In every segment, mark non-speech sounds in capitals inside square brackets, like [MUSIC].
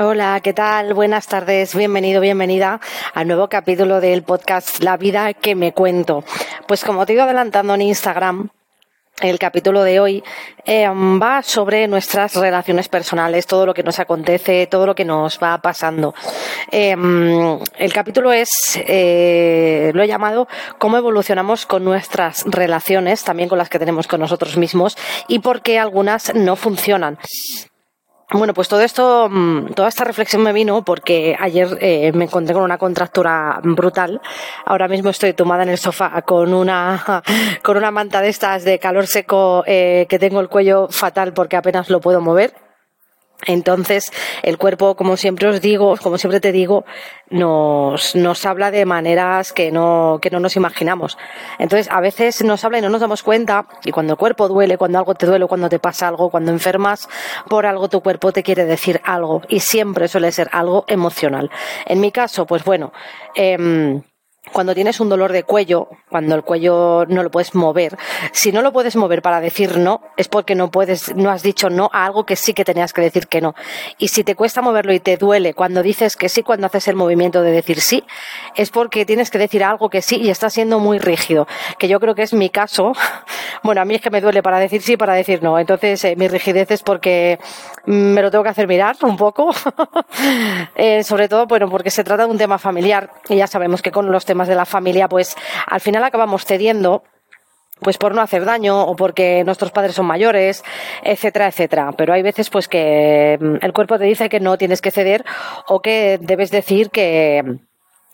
Hola, ¿qué tal? Buenas tardes, bienvenido, bienvenida al nuevo capítulo del podcast La vida que me cuento. Pues como te ido adelantando en Instagram, el capítulo de hoy eh, va sobre nuestras relaciones personales, todo lo que nos acontece, todo lo que nos va pasando. Eh, el capítulo es, eh, lo he llamado, cómo evolucionamos con nuestras relaciones, también con las que tenemos con nosotros mismos y por qué algunas no funcionan. Bueno, pues todo esto, mm, toda esta reflexión me vino porque ayer eh, me encontré con una contractura brutal. Ahora mismo estoy tomada en el sofá con una, [LAUGHS] con una manta de estas de calor seco eh, que tengo el cuello fatal porque apenas lo puedo mover entonces, el cuerpo, como siempre os digo, como siempre te digo, nos, nos habla de maneras que no, que no nos imaginamos. Entonces, a veces nos habla y no nos damos cuenta, y cuando el cuerpo duele, cuando algo te duele, cuando te pasa algo, cuando enfermas por algo, tu cuerpo te quiere decir algo, y siempre suele ser algo emocional. En mi caso, pues bueno, eh, cuando tienes un dolor de cuello, cuando el cuello no lo puedes mover, si no lo puedes mover para decir no, es porque no puedes, no has dicho no a algo que sí que tenías que decir que no. Y si te cuesta moverlo y te duele cuando dices que sí, cuando haces el movimiento de decir sí, es porque tienes que decir algo que sí y está siendo muy rígido. Que yo creo que es mi caso. [LAUGHS] Bueno, a mí es que me duele para decir sí, para decir no. Entonces, eh, mi rigidez es porque me lo tengo que hacer mirar un poco. [LAUGHS] eh, sobre todo, bueno, porque se trata de un tema familiar y ya sabemos que con los temas de la familia, pues al final acabamos cediendo pues por no hacer daño o porque nuestros padres son mayores, etcétera, etcétera. Pero hay veces pues que mm, el cuerpo te dice que no tienes que ceder o que debes decir que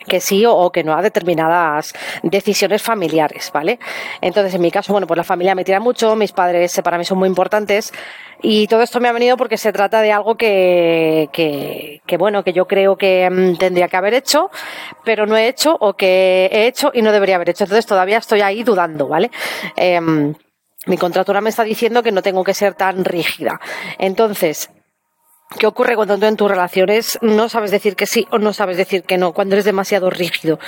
que sí o que no a determinadas decisiones familiares, ¿vale? Entonces, en mi caso, bueno, pues la familia me tira mucho, mis padres para mí son muy importantes y todo esto me ha venido porque se trata de algo que, que, que bueno, que yo creo que mm, tendría que haber hecho, pero no he hecho o que he hecho y no debería haber hecho. Entonces, todavía estoy ahí dudando, ¿vale? Eh, mi contratura me está diciendo que no tengo que ser tan rígida. Entonces, ¿Qué ocurre cuando tú en tus relaciones no sabes decir que sí o no sabes decir que no? Cuando eres demasiado rígido.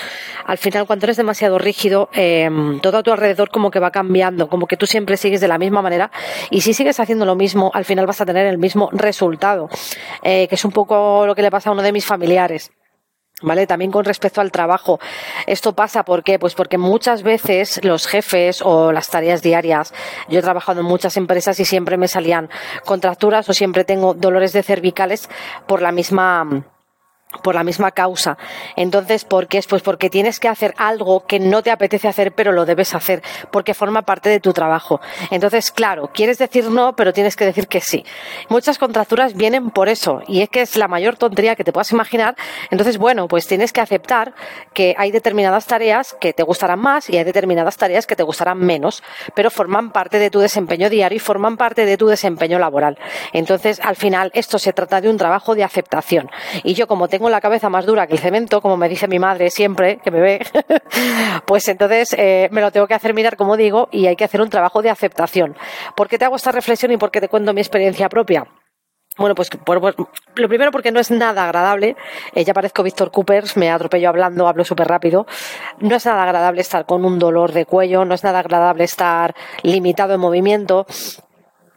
Al final, cuando eres demasiado rígido, eh, todo a tu alrededor como que va cambiando, como que tú siempre sigues de la misma manera y si sigues haciendo lo mismo, al final vas a tener el mismo resultado, eh, que es un poco lo que le pasa a uno de mis familiares. ¿Vale? También con respecto al trabajo. Esto pasa, ¿por qué? Pues porque muchas veces los jefes o las tareas diarias, yo he trabajado en muchas empresas y siempre me salían contracturas o siempre tengo dolores de cervicales por la misma, por la misma causa. Entonces, ¿por qué es? Pues porque tienes que hacer algo que no te apetece hacer, pero lo debes hacer, porque forma parte de tu trabajo. Entonces, claro, quieres decir no, pero tienes que decir que sí. Muchas contracturas vienen por eso, y es que es la mayor tontería que te puedas imaginar. Entonces, bueno, pues tienes que aceptar que hay determinadas tareas que te gustarán más y hay determinadas tareas que te gustarán menos, pero forman parte de tu desempeño diario y forman parte de tu desempeño laboral. Entonces, al final, esto se trata de un trabajo de aceptación. Y yo, como tengo la cabeza más dura que el cemento, como me dice mi madre siempre, que me ve, [LAUGHS] pues entonces eh, me lo tengo que hacer mirar, como digo, y hay que hacer un trabajo de aceptación. ¿Por qué te hago esta reflexión y por qué te cuento mi experiencia propia? Bueno, pues, lo primero porque no es nada agradable. Eh, ya parezco Víctor Coopers, me atropello hablando, hablo súper rápido. No es nada agradable estar con un dolor de cuello, no es nada agradable estar limitado en movimiento.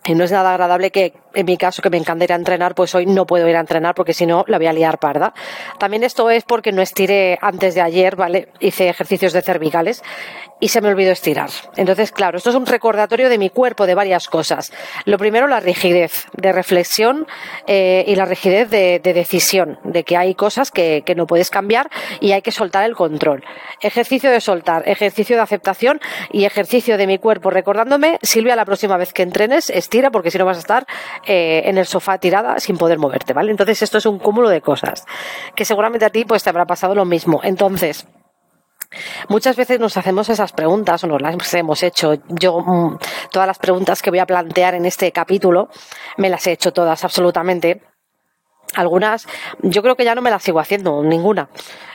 Y no es nada agradable que, en mi caso, que me encanta ir a entrenar, pues hoy no puedo ir a entrenar porque si no la voy a liar parda. También esto es porque no estiré antes de ayer, ¿vale? Hice ejercicios de cervicales y se me olvidó estirar. Entonces, claro, esto es un recordatorio de mi cuerpo de varias cosas. Lo primero, la rigidez de reflexión eh, y la rigidez de, de, decisión, de que hay cosas que, que no puedes cambiar y hay que soltar el control. Ejercicio de soltar, ejercicio de aceptación y ejercicio de mi cuerpo recordándome, Silvia, la próxima vez que entrenes, estira porque si no vas a estar eh, en el sofá tirada sin poder moverte, ¿vale? Entonces esto es un cúmulo de cosas que seguramente a ti pues te habrá pasado lo mismo. Entonces, Muchas veces nos hacemos esas preguntas o nos las hemos hecho. Yo, mm, todas las preguntas que voy a plantear en este capítulo, me las he hecho todas absolutamente. Algunas, yo creo que ya no me las sigo haciendo, ninguna.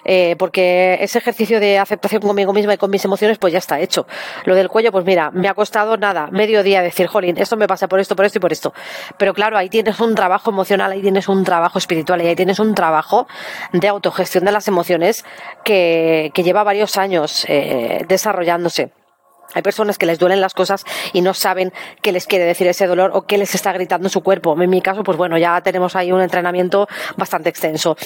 Eh, porque ese ejercicio de aceptación conmigo misma y con mis emociones, pues ya está hecho. Lo del cuello, pues mira, me ha costado nada, medio día decir, jolín, esto me pasa por esto, por esto y por esto. Pero claro, ahí tienes un trabajo emocional, ahí tienes un trabajo espiritual y ahí tienes un trabajo de autogestión de las emociones que, que lleva varios años eh, desarrollándose. Hay personas que les duelen las cosas y no saben qué les quiere decir ese dolor o qué les está gritando su cuerpo. En mi caso, pues bueno, ya tenemos ahí un entrenamiento bastante extenso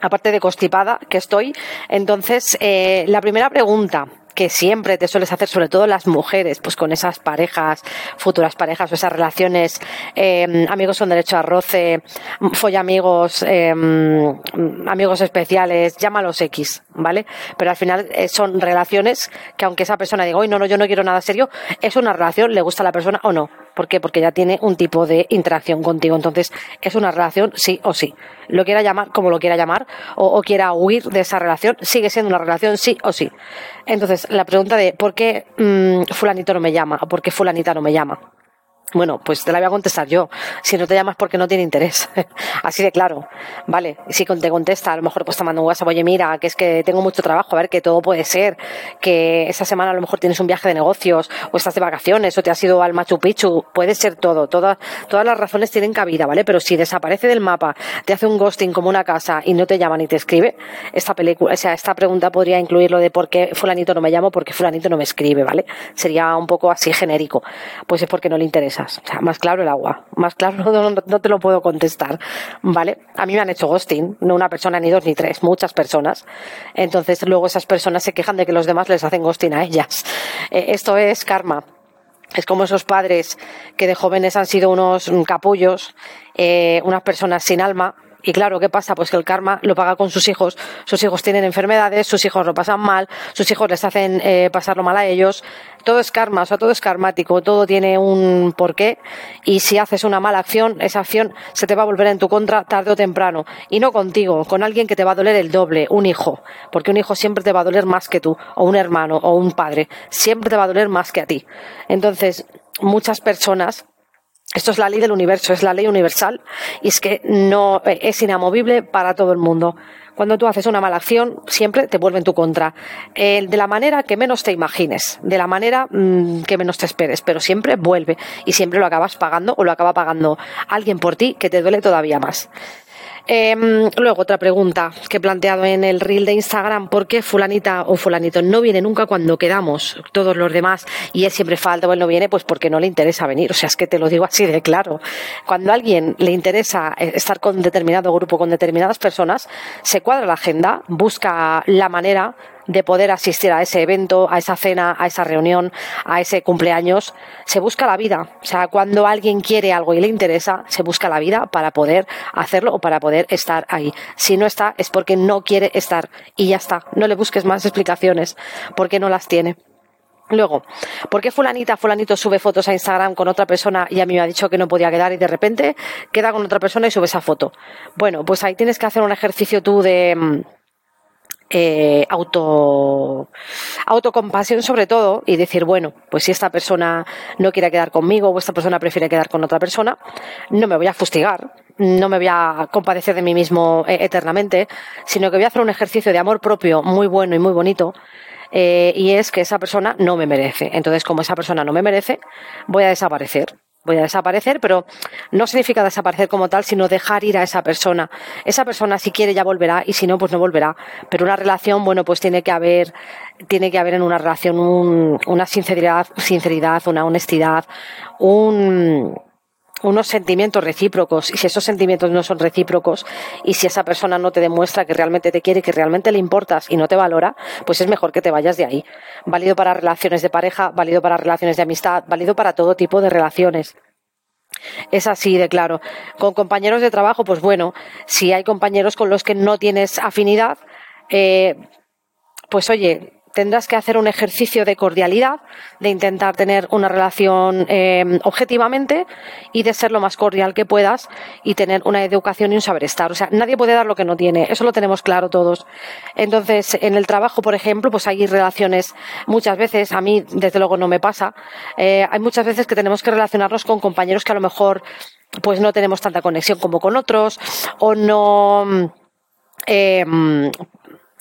aparte de constipada que estoy. Entonces, eh, la primera pregunta que siempre te sueles hacer, sobre todo las mujeres, pues con esas parejas, futuras parejas o esas relaciones, eh, amigos con derecho a roce, follamigos, eh, amigos especiales, llámalos X, ¿vale? Pero al final eh, son relaciones que aunque esa persona diga, hoy no, no, yo no quiero nada serio, es una relación, le gusta a la persona o no. ¿Por qué? Porque ya tiene un tipo de interacción contigo. Entonces, es una relación sí o sí. Lo quiera llamar como lo quiera llamar o, quiera huir de esa relación, sigue siendo una relación sí o sí. Entonces, la pregunta de ¿por qué mmm, fulanito no me llama o por qué fulanita no me llama? Bueno, pues te la voy a contestar yo. Si no te llamas porque no tiene interés. [LAUGHS] Así de claro. Vale, si te contesta, a lo mejor pues te mando un WhatsApp, oye, mira, que es que tengo mucho trabajo, a ver, que todo puede ser, que esa semana a lo mejor tienes un viaje de negocios, o estás de vacaciones, o te has ido al Machu Picchu, puede ser todo, todas, todas las razones tienen cabida, ¿vale? Pero si desaparece del mapa, te hace un ghosting como una casa y no te llama ni te escribe, esta película, o sea, esta pregunta podría incluir lo de por qué fulanito no me llamo, por qué fulanito no me escribe, ¿vale? Sería un poco así genérico. Pues es porque no le interesa o sea, más claro el agua. Más claro [LAUGHS] no, te lo puedo contestar. ¿Vale? A mí me han hecho ghosting, no una persona ni dos ni tres, muchas personas. Entonces luego esas personas se quejan de que los demás les hacen ghosting a ellas. Eh, esto es karma. Es como esos padres que de jóvenes han sido unos capullos, eh, unas personas sin alma, y claro, ¿qué pasa? Pues que el karma lo paga con sus hijos. Sus hijos tienen enfermedades, sus hijos lo pasan mal, sus hijos les hacen eh, pasarlo mal a ellos. Todo es karma, o sea, todo es karmático, todo tiene un porqué. Y si haces una mala acción, esa acción se te va a volver en tu contra tarde o temprano. Y no contigo, con alguien que te va a doler el doble, un hijo. Porque un hijo siempre te va a doler más que tú, o un hermano, o un padre. Siempre te va a doler más que a ti. Entonces, muchas personas esto es la ley del universo, es la ley universal y es que no es inamovible para todo el mundo. Cuando tú haces una mala acción, siempre te vuelve en tu contra. Eh, de la manera que menos te imagines, de la manera mm, que menos te esperes, pero siempre vuelve y siempre lo acabas pagando o lo acaba pagando alguien por ti que te duele todavía más. Em, luego, otra pregunta que he planteado en el reel de Instagram, ¿por qué fulanita o fulanito no viene nunca cuando quedamos todos los demás y él siempre falta o él no viene? Pues porque no le interesa venir. O sea, es que te lo digo así de claro. Cuando a alguien le interesa eh, estar con determinado grupo, con determinadas personas, se cuadra la agenda, busca la manera de poder asistir a ese evento, a esa cena, a esa reunión, a ese cumpleaños. Se busca la vida. O sea, cuando alguien quiere algo y le interesa, se busca la vida para poder hacerlo o para poder estar ahí. Si no está, es porque no quiere estar y ya está. No le busques más explicaciones porque no las tiene. Luego, ¿por qué fulanita, fulanito sube fotos a Instagram con otra persona y a mí me ha dicho que no podía quedar y de repente queda con otra persona y sube esa foto? Bueno, pues ahí tienes que hacer un ejercicio tú de mm, eh, auto, autocompasión sobre todo y decir, bueno, pues si esta persona no quiere quedar conmigo o esta persona prefiere quedar con otra persona, no me voy a fustigar, no me voy a compadecer de mí mismo eh, eternamente, sino que voy a hacer un ejercicio de amor propio muy bueno y muy bonito. Eh, y es que esa persona no me merece. Entonces, como esa persona no me merece, voy a desaparecer voy a desaparecer, pero no significa desaparecer como tal, sino dejar ir a esa persona. Esa persona si quiere ya volverá y si no, pues no volverá. Pero una relación, bueno, pues tiene que haber, tiene que haber en una relación una sinceridad, sinceridad, una honestidad, un, unos sentimientos recíprocos y si esos sentimientos no son recíprocos y si esa persona no te demuestra que realmente te quiere, que realmente le importas y no te valora, pues es mejor que te vayas de ahí. Válido para relaciones de pareja, válido para relaciones de amistad, válido para todo tipo de relaciones. Es así de claro. Con compañeros de trabajo, pues bueno, si hay compañeros con los que no tienes afinidad, eh, pues oye, tendrás que hacer un ejercicio de cordialidad, de intentar tener una relación eh, objetivamente y de ser lo más cordial que puedas y tener una educación y un saber estar. O sea, nadie puede dar lo que no tiene, eso lo tenemos claro todos. Entonces, en el trabajo, por ejemplo, pues hay relaciones, muchas veces, a mí desde luego no me pasa, eh, hay muchas veces que tenemos que relacionarnos con compañeros que a lo mejor pues no tenemos tanta conexión como con otros o no... Eh,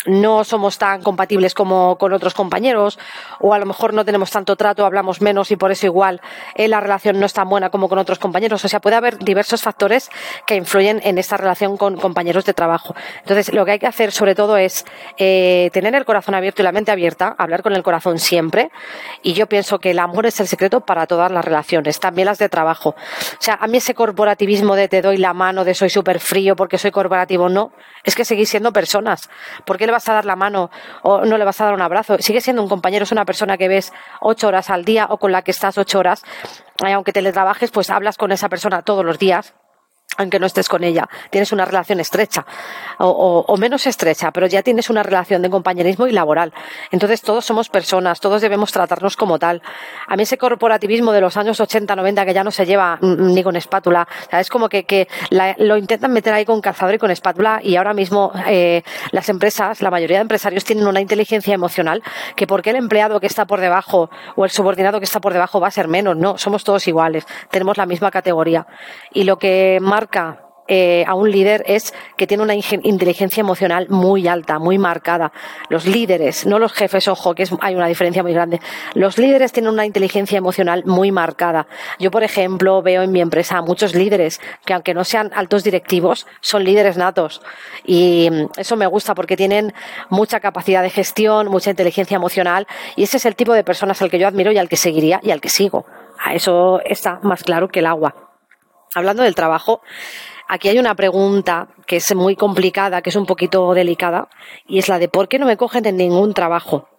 no somos tan compatibles como con otros compañeros, o a lo mejor no tenemos tanto trato, hablamos menos y por eso igual eh, la relación no es tan buena como con otros compañeros. O sea, puede haber diversos factores que influyen en esta relación con compañeros de trabajo. Entonces, lo que hay que hacer sobre todo es eh, tener el corazón abierto y la mente abierta, hablar con el corazón siempre. Y yo pienso que el amor es el secreto para todas las relaciones, también las de trabajo. O sea, a mí ese corporativismo de te doy la mano, de soy súper frío porque soy corporativo, no. Es que seguís siendo personas. ¿Por qué vas a dar la mano o no le vas a dar un abrazo? Sigue siendo un compañero, es una persona que ves ocho horas al día o con la que estás ocho horas. Aunque teletrabajes, pues hablas con esa persona todos los días aunque no estés con ella, tienes una relación estrecha o, menos estrecha, pero ya tienes una relación de compañerismo y laboral. Entonces todos somos personas, todos debemos tratarnos como tal. A mí ese corporativismo de los años 80, 90 que ya no se lleva ni con espátula, es como que, lo intentan meter ahí con calzador y con espátula y ahora mismo eh, las empresas, la mayoría de empresarios tienen una inteligencia emocional que porque el empleado que está por debajo o el subordinado que está por debajo va a ser menos, no, somos todos iguales, tenemos la misma categoría. Y lo que marca eh, a un líder es que tiene una inteligencia emocional muy alta, muy marcada. Los líderes, no los jefes, ojo, que hay una diferencia muy grande. Los líderes tienen una inteligencia emocional muy marcada. Yo, por ejemplo, veo en mi empresa muchos líderes que, aunque no sean altos directivos, son líderes natos. Y eso me gusta porque tienen mucha capacidad de gestión, mucha inteligencia emocional. Y ese es el tipo de personas al que yo admiro y al que seguiría y al que sigo. A eso está más claro que el agua hablando del trabajo, aquí hay una pregunta que es muy complicada, que es un poquito delicada, y es la de ¿por qué no me cogen en ningún trabajo?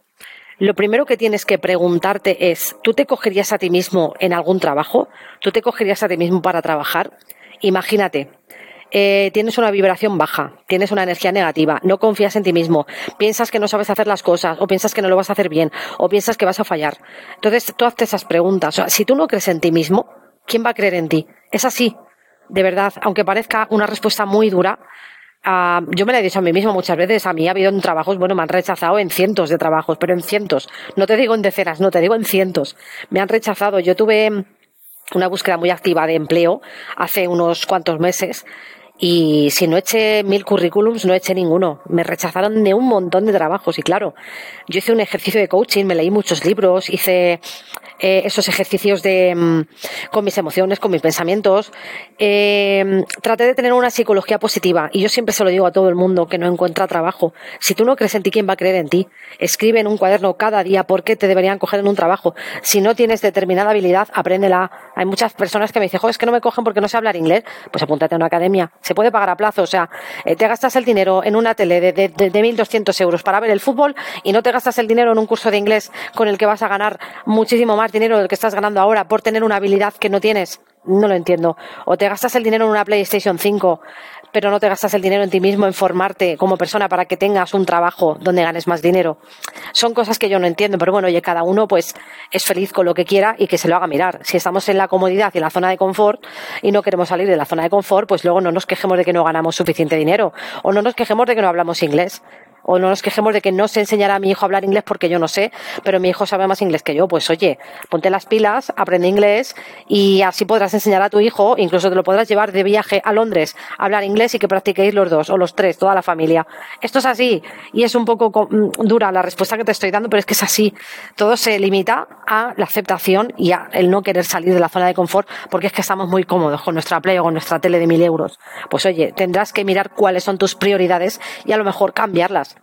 Lo primero que tienes que preguntarte es, ¿tú te cogerías a ti mismo en algún trabajo? ¿Tú te cogerías a ti mismo para trabajar? Imagínate, eh, tienes una vibración baja, tienes una energía negativa, no confías en ti mismo, piensas que no sabes hacer las cosas, o piensas que no lo vas a hacer bien, o piensas que vas a fallar. Entonces, tú haces esas preguntas. O sea, si tú no crees en ti mismo, ¿quién va a creer en ti? Es así, de verdad, aunque parezca una respuesta muy dura. Uh, yo me la he dicho a mí mismo muchas veces, a mí ha habido trabajos, bueno, me han rechazado en cientos de trabajos, pero en cientos, no te digo en decenas, no te digo en cientos, me han rechazado. Yo tuve una búsqueda muy activa de empleo hace unos cuantos meses y si no eché mil currículums, no eché ninguno. Me rechazaron de un montón de trabajos. Y claro, yo hice un ejercicio de coaching, me leí muchos libros, hice eh, esos ejercicios de, mm, con mis emociones, con mis pensamientos. Eh, traté de tener una psicología positiva y yo siempre se lo digo a todo el mundo que no encuentra trabajo. Si tú no crees en ti, ¿quién va a creer en ti? Escribe en un cuaderno cada día por qué te deberían coger en un trabajo. Si no tienes determinada habilidad, apréndela. Hay muchas personas que me dicen, es que no me cogen porque no sé hablar inglés. Pues apúntate a una academia. Se puede pagar a plazo. O sea, eh, te gastas el dinero en una tele de, de, de 1.200 euros para ver el fútbol y no te gastas el dinero en un curso de inglés con el que vas a ganar muchísimo más dinero del que estás ganando ahora por tener una habilidad que no tienes? No lo entiendo. O te gastas el dinero en una PlayStation 5, pero no te gastas el dinero en ti mismo, en formarte como persona para que tengas un trabajo donde ganes más dinero. Son cosas que yo no entiendo, pero bueno, oye, cada uno pues es feliz con lo que quiera y que se lo haga mirar. Si estamos en la comodidad y en la zona de confort y no queremos salir de la zona de confort, pues luego no nos quejemos de que no ganamos suficiente dinero o no nos quejemos de que no hablamos inglés o no nos quejemos de que no sé enseñar a mi hijo a hablar inglés porque yo no sé, pero mi hijo sabe más inglés que yo. Pues oye, ponte las pilas, aprende inglés y así podrás enseñar a tu hijo, incluso te lo podrás llevar de viaje a Londres a hablar inglés y que practiquéis los dos o los tres, toda la familia. Esto es así y es un poco mm, dura la respuesta que te estoy dando, pero es que es así. Todo se limita a la aceptación y a el no querer salir de la zona de confort porque es que estamos muy cómodos con nuestra Play o con nuestra tele de mil euros. Pues oye, tendrás que mirar cuáles son tus prioridades y a lo mejor cambiarlas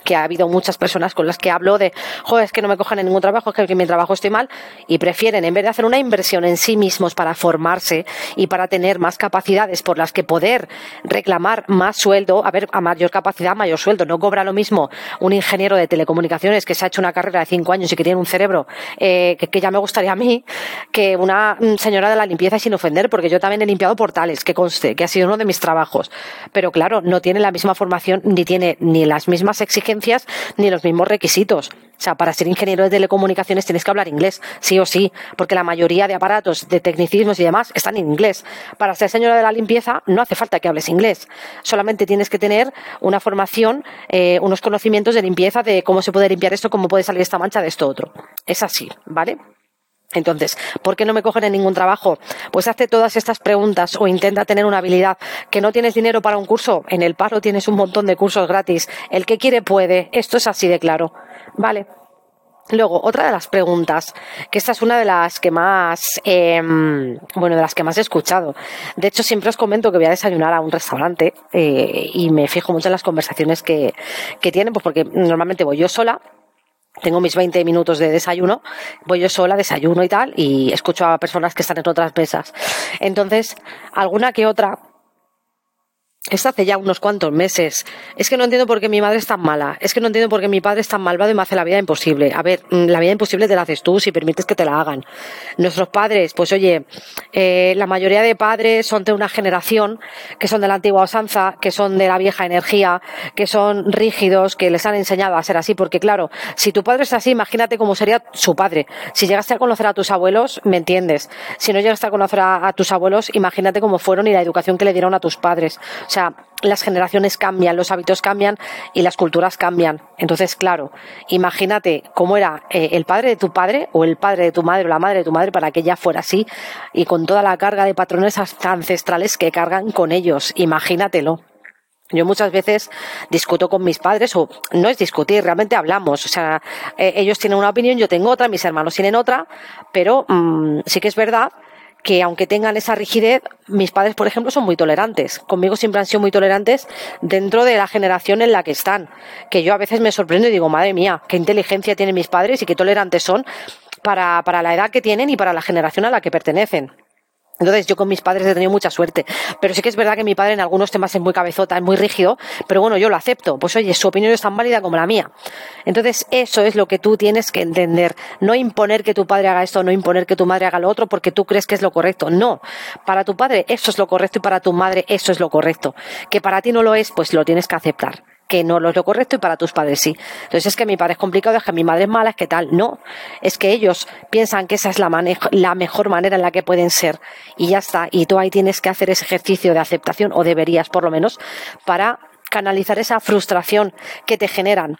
que ha habido muchas personas con las que hablo de, joder, es que no me cogen en ningún trabajo, es que en mi trabajo estoy mal, y prefieren, en vez de hacer una inversión en sí mismos para formarse y para tener más capacidades por las que poder reclamar más sueldo, a ver, a mayor capacidad, mayor sueldo. No cobra lo mismo un ingeniero de telecomunicaciones que se ha hecho una carrera de cinco años y que tiene un cerebro eh, que, ya me gustaría a mí, que una mm, señora de la limpieza sin ofender, porque yo también he limpiado portales, que conste, que ha sido uno de mis trabajos. Pero claro, no tiene la misma formación ni tiene ni las mismas exigencias ni los mismos requisitos. O sea, para ser ingeniero de telecomunicaciones tienes que hablar inglés, sí o sí, porque la mayoría de aparatos, de tecnicismos y demás están en inglés. Para ser señora de la limpieza no hace falta que hables inglés, solamente tienes que tener una formación, eh, unos conocimientos de limpieza, de cómo se puede limpiar esto, cómo puede salir esta mancha de esto otro. Es así, ¿vale? Entonces, ¿por qué no me cogen en ningún trabajo? Pues hazte todas estas preguntas o intenta tener una habilidad. ¿Que no tienes dinero para un curso? En el paro tienes un montón de cursos gratis. El que quiere puede. Esto es así de claro. Vale. Luego, otra de las preguntas, que esta es una de las que más, em, bueno, de las que más he escuchado. De hecho, siempre os comento que voy a desayunar a un restaurante eh, y me fijo mucho en las conversaciones que, que tienen, pues porque normalmente voy yo sola tengo mis 20 minutos de desayuno, voy yo sola, desayuno y tal, y escucho a personas que están en otras mesas. Entonces, alguna que otra esto hace ya unos cuantos meses. Es que no entiendo por qué mi madre es tan mala. Es que no entiendo por qué mi padre es tan malvado y me hace la vida imposible. A ver, mm, la vida imposible te la haces tú si permites que te la hagan. Nuestros padres, pues oye, eh, la mayoría de padres son de una generación que son de la antigua usanza, que son de la vieja energía, que son rígidos, que les han enseñado a ser así. Porque claro, si tu padre es así, imagínate cómo sería su padre. Si llegaste a conocer a tus abuelos, me entiendes. Si no llegaste a conocer a, a tus abuelos, imagínate cómo fueron y la educación que le dieron a tus padres. O sea, las generaciones cambian, los hábitos cambian y las culturas cambian. Entonces, claro, imagínate cómo era eh, el padre de tu padre o el padre de tu madre o la madre de tu madre para que ella fuera así y con toda la carga de patrones ancestrales que cargan con ellos. Imagínatelo. Yo muchas veces discuto con mis padres, o no es discutir, realmente hablamos. O sea, eh, ellos tienen una opinión, yo tengo otra, mis hermanos tienen otra, pero mm, sí que es verdad que aunque tengan esa rigidez, mis padres, por ejemplo, son muy tolerantes. Conmigo siempre han sido muy tolerantes dentro de la generación en la que están. Que yo a veces me sorprendo y digo, madre mía, qué inteligencia tienen mis padres y qué tolerantes son para, para la edad que tienen y para la generación a la que pertenecen. Entonces yo con mis padres he tenido mucha suerte, pero sí que es verdad que mi padre en algunos temas es muy cabezota, es muy rígido, pero bueno, yo lo acepto, pues oye, su opinión es tan válida como la mía. Entonces eso es lo que tú tienes que entender, no imponer que tu padre haga esto, no imponer que tu madre haga lo otro porque tú crees que es lo correcto, no, para tu padre eso es lo correcto y para tu madre eso es lo correcto, que para ti no lo es, pues lo tienes que aceptar que no es lo correcto y para tus padres sí. Entonces es que mi padre es complicado, es que mi madre es mala, es que tal. No, es que ellos piensan que esa es la, la mejor manera en la que pueden ser y ya está. Y tú ahí tienes que hacer ese ejercicio de aceptación, o deberías por lo menos, para canalizar esa frustración que te generan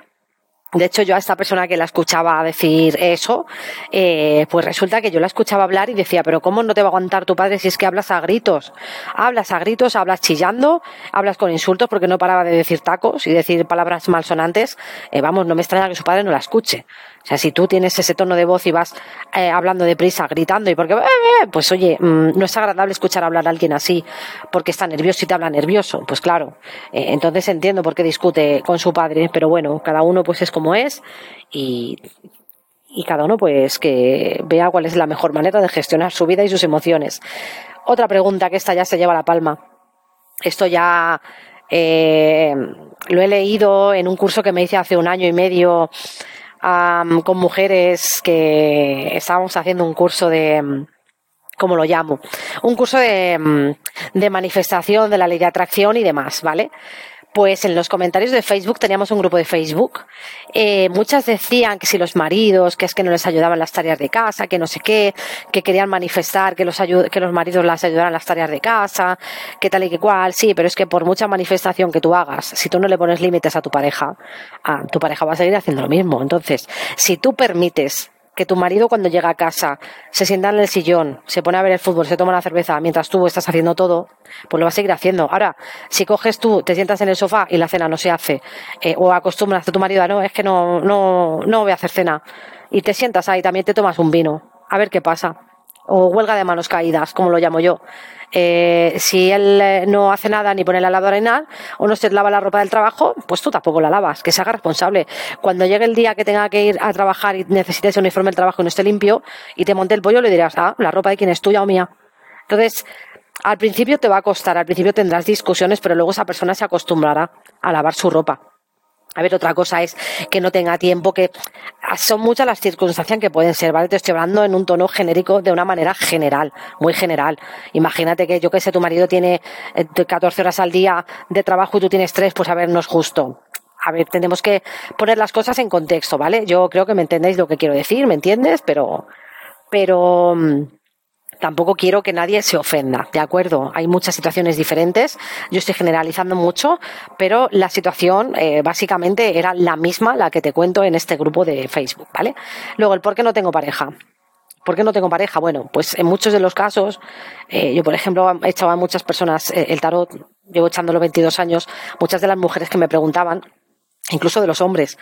de hecho, yo a esta persona que la escuchaba decir eso, eh, pues resulta que yo la escuchaba hablar y decía, pero ¿cómo no te va a aguantar tu padre si es que hablas a gritos? Hablas a gritos, hablas chillando, hablas con insultos porque no paraba de decir tacos y decir palabras malsonantes. Eh, vamos, no me extraña que su padre no la escuche. O sea, si tú tienes ese tono de voz y vas eh, hablando deprisa, gritando y porque, eh, pues oye, mm, no es agradable escuchar hablar a alguien así porque está nervioso y te habla nervioso. Pues claro, eh, entonces entiendo por qué discute con su padre, pero bueno, cada uno pues es como es y, y cada uno pues que vea cuál es la mejor manera de gestionar su vida y sus emociones. Otra pregunta que esta ya se lleva la palma. Esto ya lo he leído en un curso que me hice hace un año y medio con mujeres que estábamos haciendo un curso de, ¿cómo lo llamo? Un curso de, de manifestación de la ley de atracción y demás, ¿vale? Pues en los comentarios de Facebook teníamos un grupo de Facebook. Eh, muchas decían que si los maridos, que es que no les ayudaban las tareas de casa, que no sé qué, que querían manifestar que los, que los maridos las ayudaran las tareas de casa, que tal y que cual. Sí, pero es que por mucha manifestación que tú hagas, si tú no le pones límites a tu pareja, a, tu pareja va a seguir haciendo lo mismo. Entonces, si tú permites que tu marido cuando llega a casa se sienta en el sillón, se pone a ver el fútbol, se toma la cerveza mientras tú estás haciendo todo, pues lo va a seguir haciendo. Ahora, si coges tú, te sientas en el sofá y la cena no se hace, eh, o acostumbras a tu marido a no, es que no, no, no voy a hacer cena, y te sientas ahí, también te tomas un vino, a ver qué pasa. O huelga de manos caídas, como lo llamo yo. Eh, si él eh, no hace nada ni pone la lavadora ni nada, o no se lava la ropa del trabajo, pues tú tampoco la lavas, que se haga responsable. Cuando llegue el día que tenga que ir a trabajar y necesite ese uniforme del trabajo y no esté limpio, y te monte el pollo, le dirás, ah, la ropa de quién es tuya o mía. Entonces, al principio te va a costar, al principio tendrás discusiones, pero luego esa persona se acostumbrará a lavar su ropa. A ver, otra cosa es que no tenga tiempo, que son muchas las circunstancias que pueden ser, ¿vale? Te estoy hablando en un tono genérico de una manera general, muy general. Imagínate que yo que sé, tu marido tiene 14 eh, horas al día de trabajo y tú tienes tres, pues a ver, no es justo. A ver, tenemos que poner las cosas en contexto, ¿vale? Yo creo que me entendéis lo que quiero decir, ¿me entiendes? Pero, pero, mm, tampoco quiero que nadie se ofenda, ¿de acuerdo? Hay muchas situaciones diferentes, yo estoy generalizando mucho, pero la situación eh, básicamente era la misma, la que te cuento en este grupo de Facebook, ¿vale? Luego, el por qué no tengo pareja. ¿Por qué no tengo pareja? Bueno, pues en muchos de los casos, eh, yo por ejemplo he echado a muchas personas eh, el tarot, llevo echándolo 22 años, muchas de las mujeres que me preguntaban, incluso de los hombres,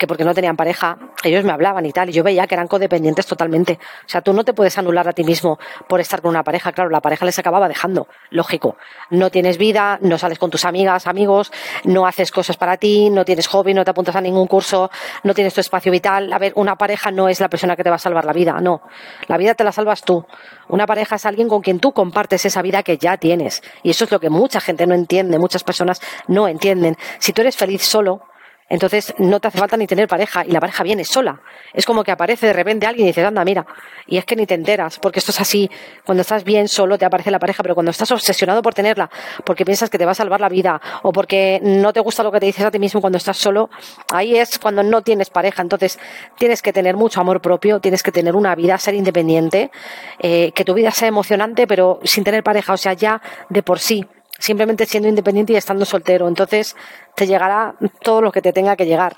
que porque no tenían pareja, ellos me hablaban y tal, y yo veía que eran codependientes totalmente. O sea, tú no te puedes anular a ti mismo por estar con una pareja. Claro, la pareja les acababa dejando, lógico. No tienes vida, no sales con tus amigas, amigos, no haces cosas para ti, no tienes hobby, no te apuntas a ningún curso, no tienes tu espacio vital. A ver, una pareja no es la persona que te va a salvar la vida, no. La vida te la salvas tú. Una pareja es alguien con quien tú compartes esa vida que ya tienes. Y eso es lo que mucha gente no entiende, muchas personas no entienden. Si tú eres feliz solo, entonces no te hace falta ni tener pareja y la pareja viene sola. Es como que aparece de repente alguien y dices, anda, mira. Y es que ni te enteras, porque esto es así. Cuando estás bien solo te aparece la pareja, pero cuando estás obsesionado por tenerla, porque piensas que te va a salvar la vida o porque no te gusta lo que te dices a ti mismo cuando estás solo, ahí es cuando no tienes pareja. Entonces tienes que tener mucho amor propio, tienes que tener una vida, ser independiente, eh, que tu vida sea emocionante, pero sin tener pareja, o sea, ya de por sí simplemente siendo independiente y estando soltero. Entonces te llegará todo lo que te tenga que llegar.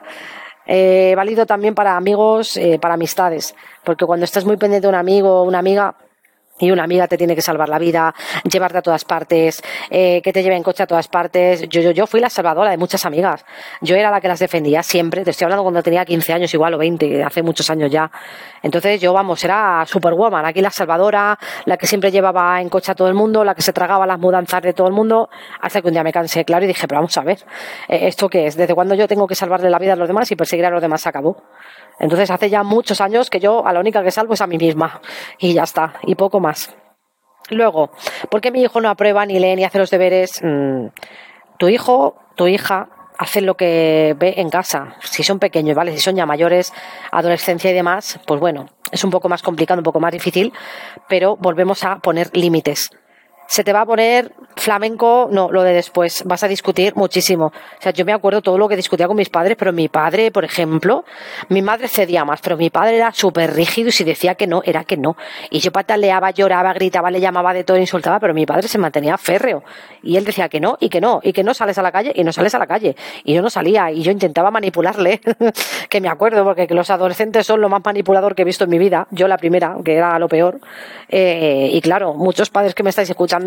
Eh, válido también para amigos, eh, para amistades, porque cuando estás muy pendiente de un amigo o una amiga, y una amiga te tiene que salvar la vida, llevarte a todas partes, eh, que te lleve en coche a todas partes. Yo, yo, yo fui la salvadora de muchas amigas. Yo era la que las defendía siempre. Te estoy hablando cuando tenía 15 años igual o 20, hace muchos años ya. Entonces yo, vamos, era superwoman. Aquí la salvadora, la que siempre llevaba en coche a todo el mundo, la que se tragaba las mudanzas de todo el mundo, hasta que un día me cansé, claro, y dije, pero vamos a ver, eh, ¿esto qué es? ¿Desde cuándo yo tengo que salvarle la vida a los demás y perseguir a los demás acabó? Entonces hace ya muchos años que yo a la única que salvo es a mí misma. Y ya está, y poco más. Luego, ¿por qué mi hijo no aprueba ni lee ni hace los deberes? Mm, tu hijo, tu hija, hacen lo que ve en casa. Si son pequeños, ¿vale? Si son ya mayores, adolescencia y demás, pues bueno, es un poco más complicado, un poco más difícil, pero volvemos a poner límites se te va a poner flamenco, no, lo de después, vas a discutir muchísimo. O sea, yo me acuerdo todo lo que discutía con mis padres, pero mi padre, por ejemplo, mi madre cedía más, pero mi padre era súper rígido y si decía que no, era que no. Y yo pataleaba, lloraba, gritaba, le llamaba de todo, insultaba, pero mi padre se mantenía férreo. Y él decía que no, y que no, y que no sales a la calle, y no sales a la calle. Y yo no salía, y yo intentaba manipularle, [LAUGHS] que me acuerdo, porque los adolescentes son lo más manipulador que he visto en mi vida, yo la primera, que era lo peor. Eh, y claro, muchos padres que me estáis escuchando,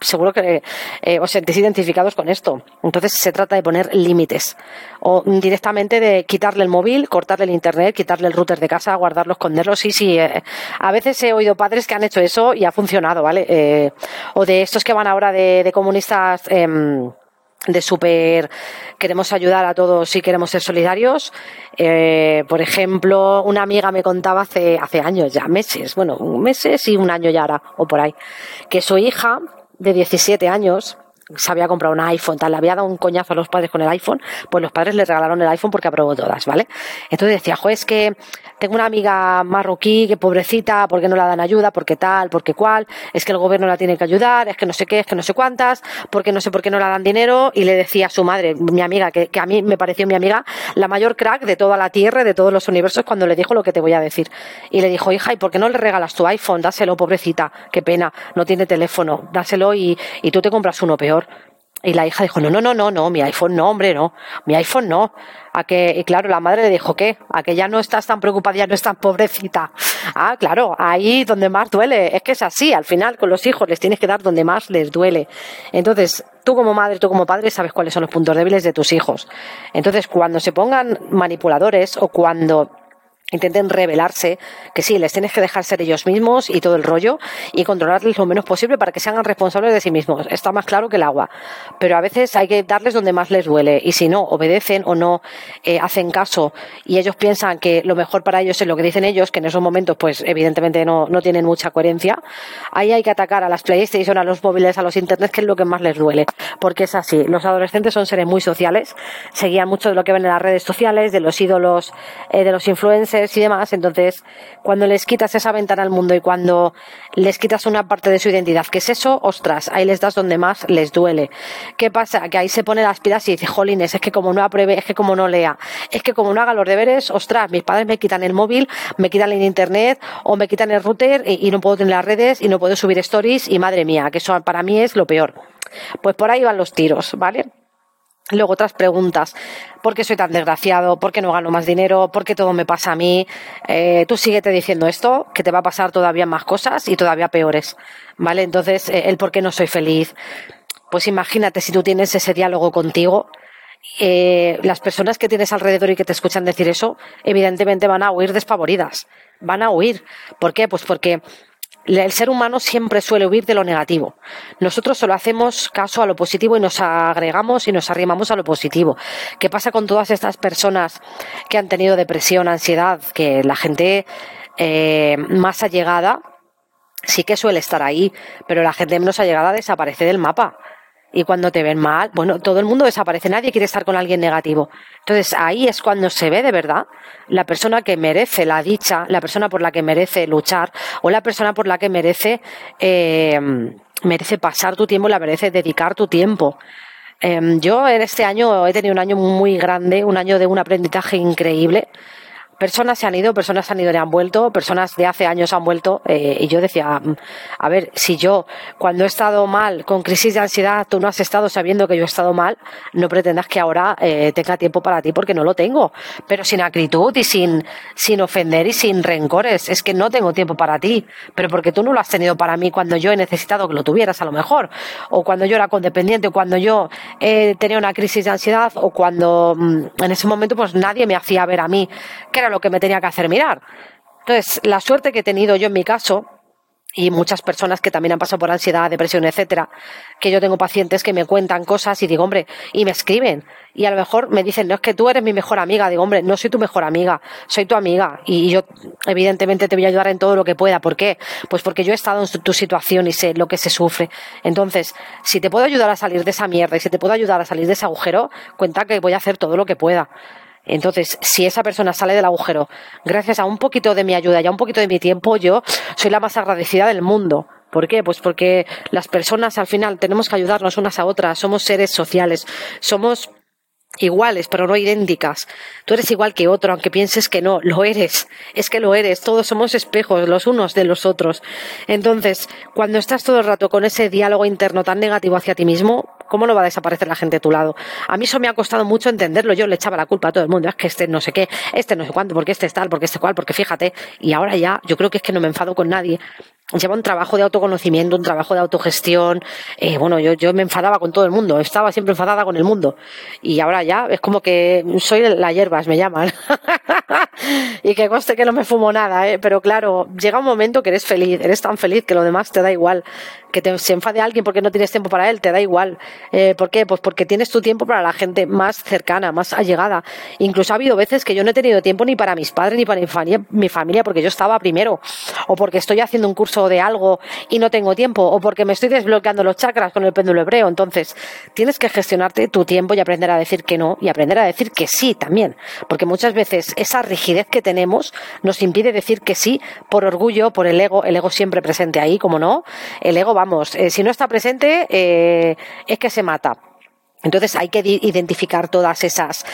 seguro que eh, os sentís identificados con esto. Entonces se trata de poner límites o directamente de quitarle el móvil, cortarle el internet, quitarle el router de casa, guardarlo, esconderlo. Sí, sí. Eh, a veces he oído padres que han hecho eso y ha funcionado, ¿vale? Eh, o de estos que van ahora de, comunistas. Em, de súper queremos ayudar a todos y queremos ser solidarios. por ejemplo, una amiga me contaba hace, hace años ya, meses, bueno, meses y un año ya ahora, o por ahí, que su hija de 17 años se había comprado un iPhone, tal, le había dado un coñazo a los padres con el iPhone, pues los padres le regalaron el iPhone porque aprobó todas, ¿vale? Entonces decía, jo, es que tengo una amiga marroquí que pobrecita, ¿por qué no la dan ayuda? ¿Por qué tal? ¿Por qué cual? Es que el gobierno la tiene que ayudar, es que no sé qué, es que no sé cuántas, porque no sé por qué no la dan dinero. Y le decía a su madre, mi amiga, que, que a mí me pareció mi amiga, la mayor crack de toda la tierra, de todos los universos, cuando le dijo lo que te voy a decir. Y le dijo, hija, ¿y por qué no le regalas tu iPhone? Dáselo, pobrecita, qué pena, no tiene teléfono, dáselo y, y tú te compras uno peor. Y la hija dijo, no, no, no, no, no, mi iPhone no, hombre, no, mi iPhone no. A que, y claro, la madre le dijo, ¿qué? A que ya no estás tan preocupada, ya no estás pobrecita. Ah, claro, ahí donde más duele. Es que es así, al final con los hijos les tienes que dar donde más les duele. Entonces, tú como madre, tú como padre sabes cuáles son los puntos débiles de tus hijos. Entonces, cuando se pongan manipuladores o cuando intenten revelarse, que sí, les tienes que dejar ser ellos mismos y todo el rollo y controlarles lo menos posible para que sean responsables de sí mismos. Está más claro que el agua. Pero a veces hay que darles donde más les duele y si no obedecen o no eh, hacen caso y ellos piensan que lo mejor para ellos es lo que dicen ellos, que en esos momentos pues evidentemente no, no tienen mucha coherencia, ahí hay que atacar a las PlayStation, a los móviles, a los Internet, que es lo que más les duele. Porque es así, los adolescentes son seres muy sociales, seguían mucho de lo que ven en las redes sociales, de los ídolos, eh, de los influencers, y demás. Entonces, cuando les quitas esa ventana al mundo y cuando les quitas una parte de su identidad, que es eso, ostras, ahí les das donde más les duele. ¿Qué pasa? Que ahí se pone las pilas y dice, jolines, es que como no apruebe, es que como no lea, es que como no haga los deberes, ostras, mis padres me quitan el móvil, me quitan el internet o me quitan el router y, y no puedo tener las redes y no puedo subir stories y madre mía, que eso para mí es lo peor. Pues por ahí van los tiros, ¿vale? Luego otras preguntas. ¿Por qué soy tan desgraciado? ¿Por qué no gano más dinero? ¿Por qué todo me pasa a mí? Eh, tú síguete diciendo esto, que te va a pasar todavía más cosas y todavía peores. ¿Vale? Entonces, eh, el por qué no soy feliz. Pues imagínate si tú tienes ese diálogo contigo. Eh, las personas que tienes alrededor y que te escuchan decir eso, evidentemente van a huir despavoridas. Van a huir. ¿Por qué? Pues porque el ser humano siempre suele huir de lo negativo. Nosotros solo hacemos caso a lo positivo y nos agregamos y nos arrimamos a lo positivo. ¿Qué pasa con todas estas personas que han tenido depresión, ansiedad? Que la gente eh, más allegada sí que suele estar ahí, pero la gente menos allegada desaparece del mapa. Y cuando te ven mal, bueno, todo el mundo desaparece, nadie quiere estar con alguien negativo. Entonces ahí es cuando se ve de verdad la persona que merece la dicha, la persona por la que merece luchar o la persona por la que merece, eh, merece pasar tu tiempo, la merece dedicar tu tiempo. Em, yo en este año he tenido un año muy grande, un año de un aprendizaje increíble personas se han ido, personas han ido y han vuelto, personas de hace años han vuelto. Eh, y yo decía, mm, a ver, si yo cuando he estado mal, con crisis de ansiedad, tú no has estado sabiendo que yo he estado mal, no pretendas que ahora eh, tenga tiempo para ti porque no lo tengo. Pero sin acritud y sin, sin ofender y sin rencores. Es que no tengo tiempo para ti. Pero porque tú no lo has tenido para mí cuando yo he necesitado que lo tuvieras a lo mejor. O cuando yo era condependiente, o cuando yo eh, tenía una crisis de ansiedad, o cuando mm, en ese momento pues nadie me hacía ver a mí que era lo que me tenía que hacer mirar. Entonces, la suerte que he tenido yo en mi caso, y muchas personas que también han pasado por ansiedad, depresión, etcétera, que yo tengo pacientes que me cuentan cosas y digo, hombre, y me escriben. Y a lo mejor me dicen, no es que tú eres mi mejor amiga. Digo, hombre, no soy tu mejor amiga, soy tu amiga. Y yo, evidentemente, te voy a ayudar en todo lo que pueda. ¿Por qué? Pues porque yo he estado en tu situación y sé lo que se sufre. Entonces, si te puedo ayudar a salir de esa mierda y si te puedo ayudar a salir de ese agujero, cuenta que voy a hacer todo lo que pueda. Entonces, si esa persona sale del agujero gracias a un poquito de mi ayuda y a un poquito de mi tiempo, yo soy la más agradecida del mundo. ¿Por qué? Pues porque las personas al final tenemos que ayudarnos unas a otras, somos seres sociales, somos iguales, pero no idénticas. Tú eres igual que otro, aunque pienses que no, lo eres. Es que lo eres. Todos somos espejos, los unos de los otros. Entonces, cuando estás todo el rato con ese diálogo interno tan negativo hacia ti mismo, ¿cómo no va a desaparecer la gente a tu lado? A mí eso me ha costado mucho entenderlo. Yo le echaba la culpa a todo el mundo. Es que este no sé qué, este no sé cuánto, porque este es tal, porque este cual, porque fíjate. Y ahora ya, yo creo que es que no me enfado con nadie lleva un trabajo de autoconocimiento, un trabajo de autogestión. Eh, bueno, yo, yo me enfadaba con todo el mundo, estaba siempre enfadada con el mundo. Y ahora ya es como que soy la hierbas, me llaman. [LAUGHS] y que coste que no me fumo nada, ¿eh? pero claro, llega un momento que eres feliz, eres tan feliz que lo demás te da igual. Que te, se enfade alguien porque no tienes tiempo para él, te da igual. Eh, ¿Por qué? Pues porque tienes tu tiempo para la gente más cercana, más allegada. Incluso ha habido veces que yo no he tenido tiempo ni para mis padres ni para mi familia, mi familia porque yo estaba primero. O porque estoy haciendo un curso de algo y no tengo tiempo, o porque me estoy desbloqueando los chakras con el péndulo hebreo. Entonces, tienes que gestionarte tu tiempo y aprender a decir que no y aprender a decir que sí también. Porque muchas veces esa rigidez que tenemos nos impide decir que sí por orgullo, por el ego, el ego siempre presente ahí, como no. El ego, vamos, eh, si no está presente, eh, es que se mata. Entonces hay que identificar todas esas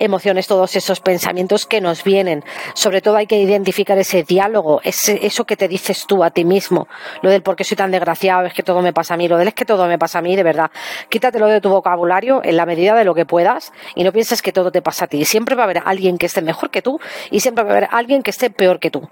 emociones, todos esos pensamientos que nos vienen. Sobre todo hay que identificar ese diálogo, ese, eso que te dices tú a ti mismo. Lo del por qué soy tan desgraciado, es que todo me pasa a mí, lo del es que todo me pasa a mí, de verdad. Quítatelo de tu vocabulario en la medida de lo que puedas y no pienses que todo te pasa a ti. Siempre va a haber alguien que esté mejor que tú y siempre va a haber alguien que esté peor que tú.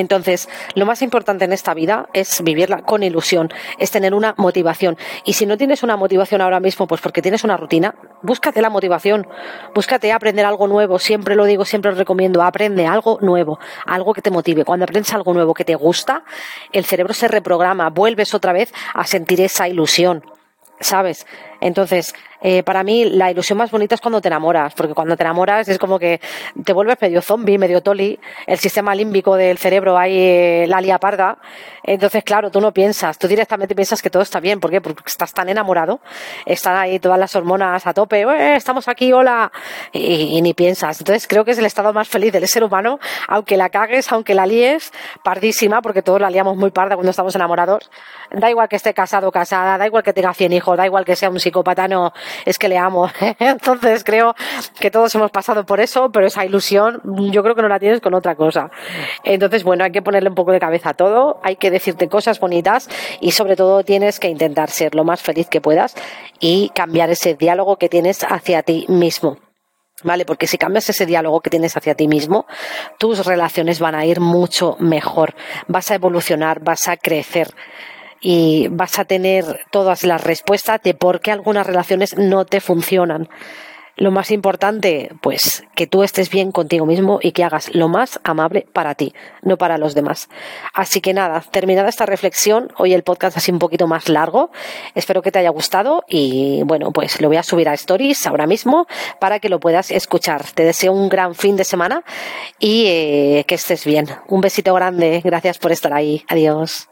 Entonces, lo más importante en esta vida es vivirla con ilusión, es tener una motivación. Y si no tienes una motivación ahora mismo, pues porque tienes una rutina, búscate la motivación, búscate aprender algo nuevo. Siempre lo digo, siempre lo recomiendo, aprende algo nuevo, algo que te motive. Cuando aprendes algo nuevo que te gusta, el cerebro se reprograma, vuelves otra vez a sentir esa ilusión. ¿Sabes? Entonces, eh, para mí la ilusión más bonita es cuando te enamoras, porque cuando te enamoras es como que te vuelves medio zombie, medio toli, el sistema límbico del cerebro ahí eh, la lia parda, entonces claro, tú no piensas, tú directamente piensas que todo está bien, ¿por qué? Porque estás tan enamorado, están ahí todas las hormonas a tope, ¡Eh, estamos aquí, hola, y, ni piensas, entonces creo que es el estado más feliz del ser humano, aunque la cagues, aunque la líes, pardísima, porque todos la liamos muy parda cuando estamos enamorados, da igual que esté casado o casada, da igual que tenga 100 hijos, da igual que sea un psicópata no, es que le amo. [LAUGHS] Entonces creo que todos hemos pasado por eso, pero esa ilusión yo creo que no la tienes con otra cosa. Entonces, bueno, hay que ponerle un poco de cabeza a todo, hay que decirte cosas bonitas y sobre todo tienes que intentar ser lo más feliz que puedas y cambiar ese diálogo que tienes hacia ti mismo. ¿Vale? Porque si cambias ese diálogo que tienes hacia ti mismo, tus relaciones van a ir mucho mejor. Vas a evolucionar, vas a crecer y vas a tener todas las respuestas de por qué algunas relaciones no te funcionan. Lo más importante, pues, que tú estés bien contigo mismo y que hagas lo más amable para ti, no para los demás. Así que nada, terminada esta reflexión, hoy el podcast ha sido un poquito más largo. Espero que te haya gustado y bueno, pues lo voy a subir a Stories ahora mismo para que lo puedas escuchar. Te deseo un gran fin de semana y eh, que estés bien. Un besito grande. Gracias por estar ahí. Adiós.